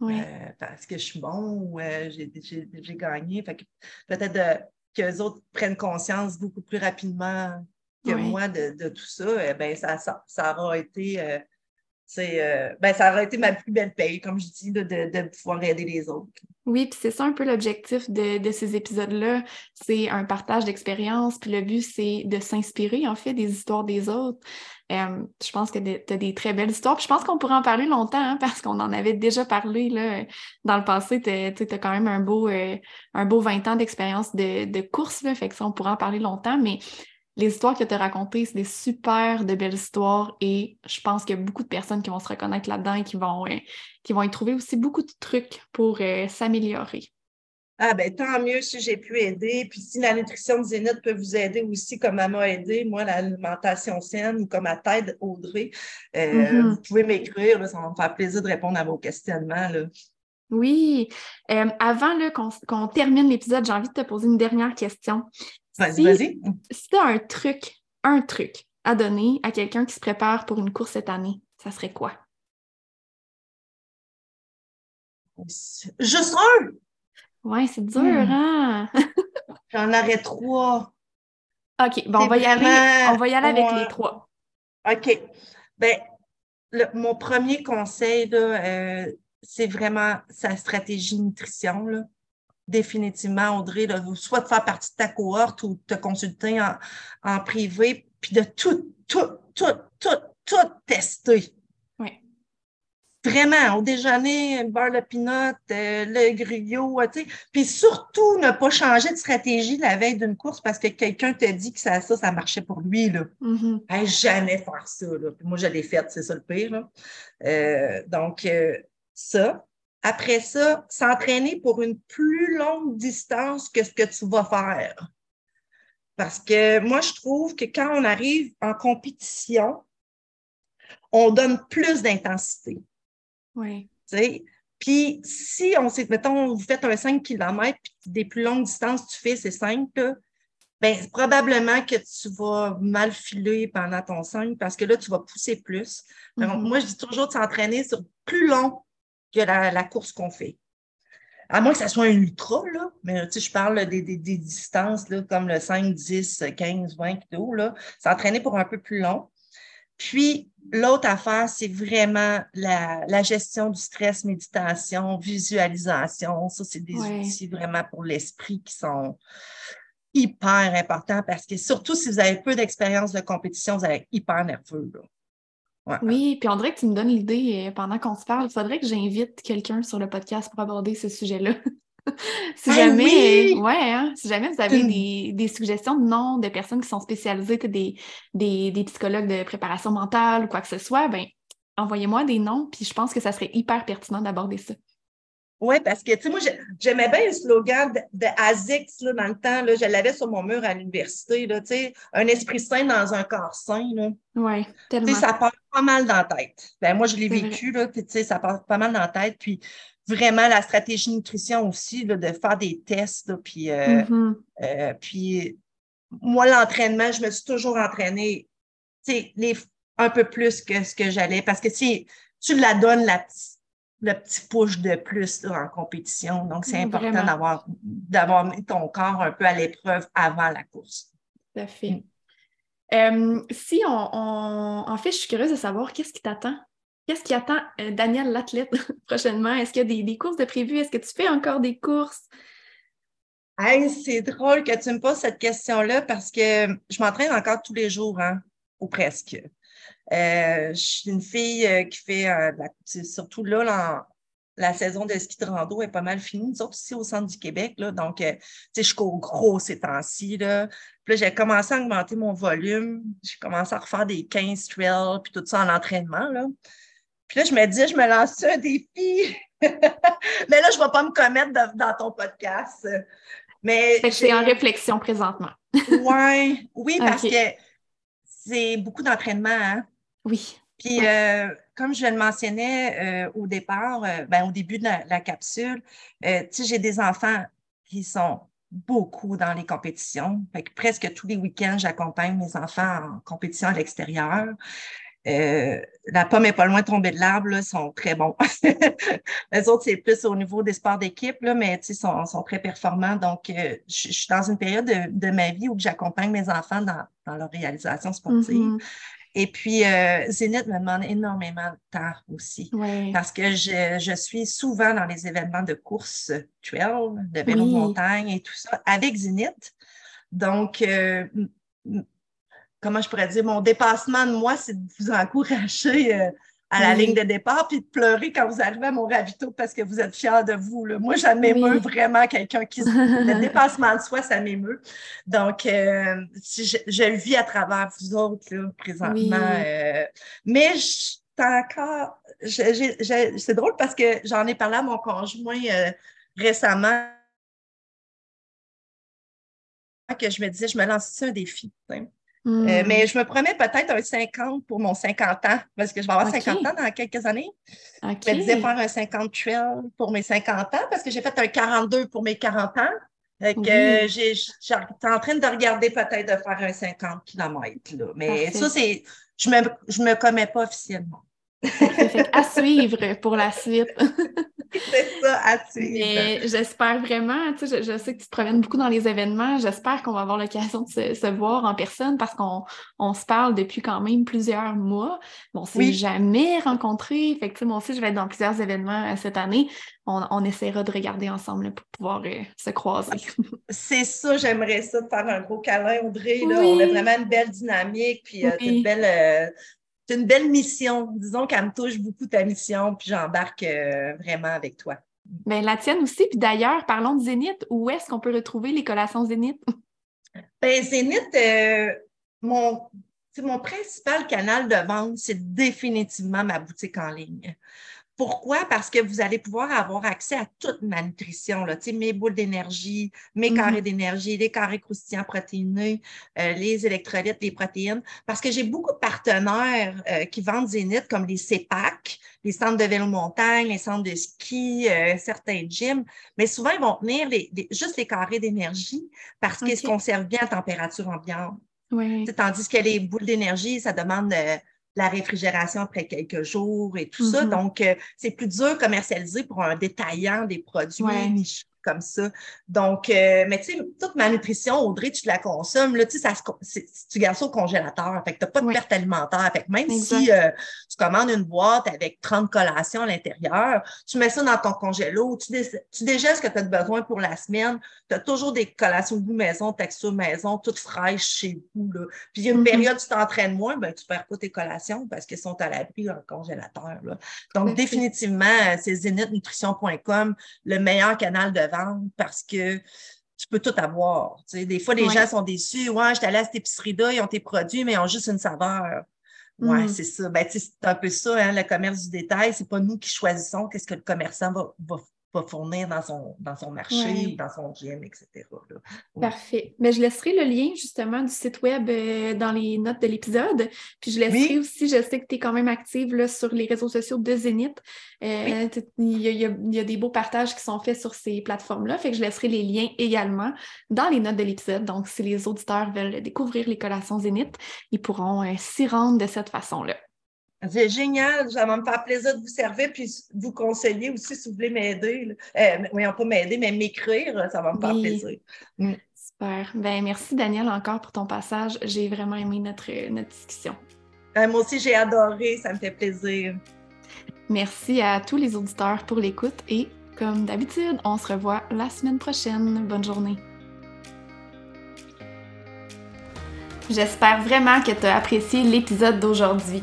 Speaker 2: Euh, parce que je suis bon ou euh, j'ai gagné. Fait que peut-être qu'eux autres prennent conscience beaucoup plus rapidement que moi de, tout ça. Eh ben, ça, ça, aura été. Euh, ben, ça aurait été ma plus belle paye, comme je dis, de, de pouvoir aider les autres.
Speaker 1: Oui, puis c'est ça un peu l'objectif de, ces épisodes-là. C'est un partage d'expérience, puis le but, c'est de s'inspirer, en fait, des histoires des autres. Euh, je pense que tu as des très belles histoires. Je pense qu'on pourrait en parler longtemps, hein, parce qu'on en avait déjà parlé là, dans le passé. Tu as, quand même un beau, euh, un beau 20 ans d'expérience de, de course, là, fait que ça, on pourrait en parler longtemps, mais les histoires que tu as racontées, c'est des super de belles histoires et je pense qu'il y a beaucoup de personnes qui vont se reconnaître là-dedans et qui vont, euh, qui vont y trouver aussi beaucoup de trucs pour euh, s'améliorer.
Speaker 2: Ah ben tant mieux si j'ai pu aider. Puis si la nutrition de Zénith peut vous aider aussi comme elle m'a aidé, moi, l'alimentation saine, comme à tête Audrey, euh, mm-hmm. vous pouvez m'écrire, ça va me faire plaisir de répondre à vos questionnements. Là.
Speaker 1: Oui. avant qu'on termine l'épisode, j'ai envie de te poser une dernière question.
Speaker 2: Vas-y, vas-y.
Speaker 1: Si tu as un truc, un truc à donner à quelqu'un qui se prépare pour une course cette année, ça serait quoi?
Speaker 2: Juste un!
Speaker 1: Ouais, c'est dur, hmm. hein?
Speaker 2: J'en aurais trois.
Speaker 1: OK, bon, on va, y aller, on va y aller avec les trois.
Speaker 2: OK. Ben, mon premier conseil, euh, c'est vraiment sa stratégie nutrition. Là définitivement, Audrey, soit de faire partie de ta cohorte ou de te consulter en, privé, puis de tout, tout, tout, tout, tout tester.
Speaker 1: Oui.
Speaker 2: Vraiment, au déjeuner, le beurre de pinot, euh, le griot, tu sais. Puis surtout, ne pas changer de stratégie la veille d'une course parce que quelqu'un te dit que ça, ça, ça marchait pour lui. Là.
Speaker 1: Mm-hmm.
Speaker 2: jamais faire ça. Là. moi, je l'ai fait, c'est ça le pire. Euh, donc, euh, ça. Après ça, s'entraîner pour une plus longue distance que ce que tu vas faire. Parce que moi, je trouve que quand on arrive en compétition, on donne plus d'intensité.
Speaker 1: Oui.
Speaker 2: Puis si on sait, mettons, vous faites un 5 km, puis des plus longues distances, tu fais ces 5, ben, probablement que tu vas mal filer pendant ton 5 parce que là, tu vas pousser plus. Mm-hmm. Moi, je dis toujours de s'entraîner sur plus long que la, course qu'on fait. À moins que ça soit un ultra, là, mais tu sais, je parle des, distances là, comme le 5, 10, 15, 20 kg, s'entraîner pour un peu plus long. Puis, l'autre affaire, c'est vraiment la, gestion du stress, méditation, visualisation. Ça, c'est des outils vraiment pour l'esprit qui sont hyper importants parce que surtout si vous avez peu d'expérience de compétition, vous allez être hyper nerveux.
Speaker 1: Oui, puis on dirait que tu me donnes l'idée euh, pendant qu'on se parle. Il faudrait que j'invite quelqu'un sur le podcast pour aborder ce sujet-là. si, jamais, ouais, hein, si jamais vous avez des, des, suggestions de noms de personnes qui sont spécialisées, des, des, des, psychologues de préparation mentale ou quoi que ce soit, ben envoyez-moi des noms, puis je pense que ça serait hyper pertinent d'aborder ça.
Speaker 2: Oui, parce que, tu sais, moi, j'aimais bien le slogan de, de ASICS, là, dans le temps, là, je l'avais sur mon mur à l'université, là, tu sais, un esprit sain dans un corps sain, là.
Speaker 1: Oui, tellement.
Speaker 2: Tu sais, ça part pas mal dans la tête. Ben, moi, je l'ai vécu, là, puis, tu sais, ça part pas mal dans la tête, puis vraiment, la stratégie nutrition aussi, là, de faire des tests, puis, euh, mm-hmm. euh, puis, moi, l'entraînement, je me suis toujours entraînée, tu sais, un peu plus que ce que j'allais, parce que, si tu la donnes, la petite le petit push de plus en compétition. Donc, c'est important d'avoir, d'avoir mis ton corps un peu à l'épreuve avant la course.
Speaker 1: Tout à fait. Euh, si on, En fait, je suis curieuse de savoir qu'est-ce qui t'attend? Qu'est-ce qui attend euh, Daniel l'athlète prochainement? Est-ce qu'il y a des, courses de prévues? Est-ce que tu fais encore des courses?
Speaker 2: Hey, c'est drôle que tu me poses cette question-là parce que je m'entraîne encore tous les jours, hein, ou presque. Euh, je suis une fille euh, qui fait, euh, surtout là, la saison de ski de rando est pas mal finie, nous autres ici au centre du Québec. Là, donc, tu sais, je cours gros ces temps-ci. Là. Puis là, j'ai commencé à augmenter mon volume. J'ai commencé à refaire des 15 trails, puis tout ça en entraînement. Là. Puis là, je me dis, je me lance un défi? Mais là, je ne vais pas me commettre dans ton podcast. Mais
Speaker 1: c'est en réflexion présentement.
Speaker 2: ouais, oui, parce que c'est beaucoup d'entraînement. Hein?
Speaker 1: Oui.
Speaker 2: Puis, euh, comme je le mentionnais euh, au départ, euh, ben, au début de la, capsule, j'ai des enfants qui sont beaucoup dans les compétitions. Fait que presque tous les week-ends, j'accompagne mes enfants en compétition à l'extérieur. la pomme est pas loin de tomber de l'arbre, ils sont très bons. les autres, c'est plus au niveau des sports d'équipe, mais ils sont, sont, très performants. Donc, je, suis dans une période de, ma vie où j'accompagne mes enfants dans, dans leur réalisation sportive. Mm-hmm. Et puis, euh, Zénith me demande énormément de temps aussi. Parce que je, suis souvent dans les événements de course trail, de vélo de montagne et tout ça, avec Zénith. Donc, euh, comment je pourrais dire, mon dépassement de moi, c'est de vous encourager euh, à la ligne de départ, puis de pleurer quand vous arrivez à mon ravito parce que vous êtes fiers de vous. Là. Moi, ça m'émeut vraiment quelqu'un qui... le dépassement de soi, ça m'émeut. Donc, euh, je, le vis à travers vous autres, là, présentement. Euh, mais je encore... C'est drôle parce que j'en ai parlé à mon conjoint euh, récemment que je me disais, je me lance un défi. Euh, hmm. mais je me promets peut-être un 50 pour mon 50 ans, parce que je vais avoir 50 ans dans quelques années. Je me disais faire un 50 trail pour mes 50 ans, parce que j'ai fait un 42 pour mes 40 ans. Donc, j'ai, en train de regarder peut-être de faire un 50 km. Là. Mais ça, c'est. Je me, je me commets pas officiellement.
Speaker 1: à suivre pour la suite.
Speaker 2: c'est ça, à.
Speaker 1: Mais j'espère vraiment, tu sais, je, sais que tu te promènes beaucoup dans les événements. J'espère qu'on va avoir l'occasion de se, voir en personne parce qu'on on se parle depuis quand même plusieurs mois. Bon, on s'est jamais rencontrés. Fait que, moi aussi, je vais être dans plusieurs événements euh, cette année. On, essaiera de regarder ensemble pour pouvoir euh, se croiser.
Speaker 2: C'est ça, j'aimerais ça, de faire un gros câlin, Audrey. Là. On a vraiment une belle dynamique, puis euh, une belle c'est une belle mission. Disons qu'elle me touche beaucoup ta mission, puis j'embarque euh, vraiment avec toi.
Speaker 1: Bien, la tienne aussi. Puis d'ailleurs, parlons de Zénith. Où est-ce qu'on peut retrouver les collations Zénith?
Speaker 2: Bien, Zénith, euh, mon, mon principal canal de vente, c'est définitivement ma boutique en ligne. Pourquoi? Parce que vous allez pouvoir avoir accès à toute ma nutrition, là, mes boules d'énergie, mes carrés mm-hmm. d'énergie, les carrés croustillants protéinés, euh, les électrolytes, les protéines. Parce que j'ai beaucoup de partenaires euh, qui vendent Zénith, comme les CEPAC, les centres de vélo montagne, les centres de ski, euh, certains gyms. Mais souvent, ils vont tenir les, juste les carrés d'énergie parce qu'ils se conservent bien à température ambiante.
Speaker 1: Oui.
Speaker 2: Tandis que les boules d'énergie, ça demande la réfrigération après quelques jours et tout ça. Mm-hmm. Donc, euh, c'est plus dur commercialiser pour un détaillant des produits nichés comme ça. Donc, euh, mais tu sais, toute ma nutrition, Audrey, tu la consommes, là, tu sais, tu gardes ça au congélateur. Fait que tu n'as pas de perte alimentaire. Fait que même si euh, tu commandes une boîte avec 30 collations à l'intérieur, tu mets ça dans ton congélo, tu, dé tu ce que tu as besoin pour la semaine. Tu as toujours des collations de maison, texture maison, toutes fraîches chez vous. Là. Puis, il y a une mm-hmm. période où tu t'entraînes moins, ben, tu perds pas tes collations parce qu'elles sont à l'abri dans le congélateur. Là. Donc, définitivement, c'est zenithnutrition.com, le meilleur canal de vente parce que tu peux tout avoir. Des fois, les gens sont déçus. Ouais, je allé à cette épicerie-là, ils ont tes produits, mais ils ont juste une saveur. Oui, mm. c'est ça. Ben, c'est un peu ça, hein, le commerce du détail. C'est pas nous qui choisissons qu'est-ce que le commerçant va, va, va fournir dans son, dans son marché ou dans son gym, etc.
Speaker 1: Parfait. Mais je laisserai le lien justement du site web euh, dans les notes de l'épisode. Puis je laisserai aussi, je sais que tu es quand même active là, sur les réseaux sociaux de Zénith. Euh, il, y a, il, y a, des beaux partages qui sont faits sur ces plateformes-là. Fait que je laisserai les liens également dans les notes de l'épisode. Donc, si les auditeurs veulent découvrir les collations Zénith, ils pourront euh, s'y rendre de cette façon-là.
Speaker 2: C'est génial, ça va me faire plaisir de vous servir puis vous conseiller aussi si vous voulez m'aider. Euh, oui, on peut m'aider, mais m'écrire, ça va me faire plaisir.
Speaker 1: Mm. Super. Ben, merci Daniel encore pour ton passage. J'ai vraiment aimé notre, notre discussion.
Speaker 2: Euh, moi aussi, j'ai adoré, ça me fait plaisir.
Speaker 1: Merci à tous les auditeurs pour l'écoute et comme d'habitude, on se revoit la semaine prochaine. Bonne journée. J'espère vraiment que tu as apprécié l'épisode d'aujourd'hui.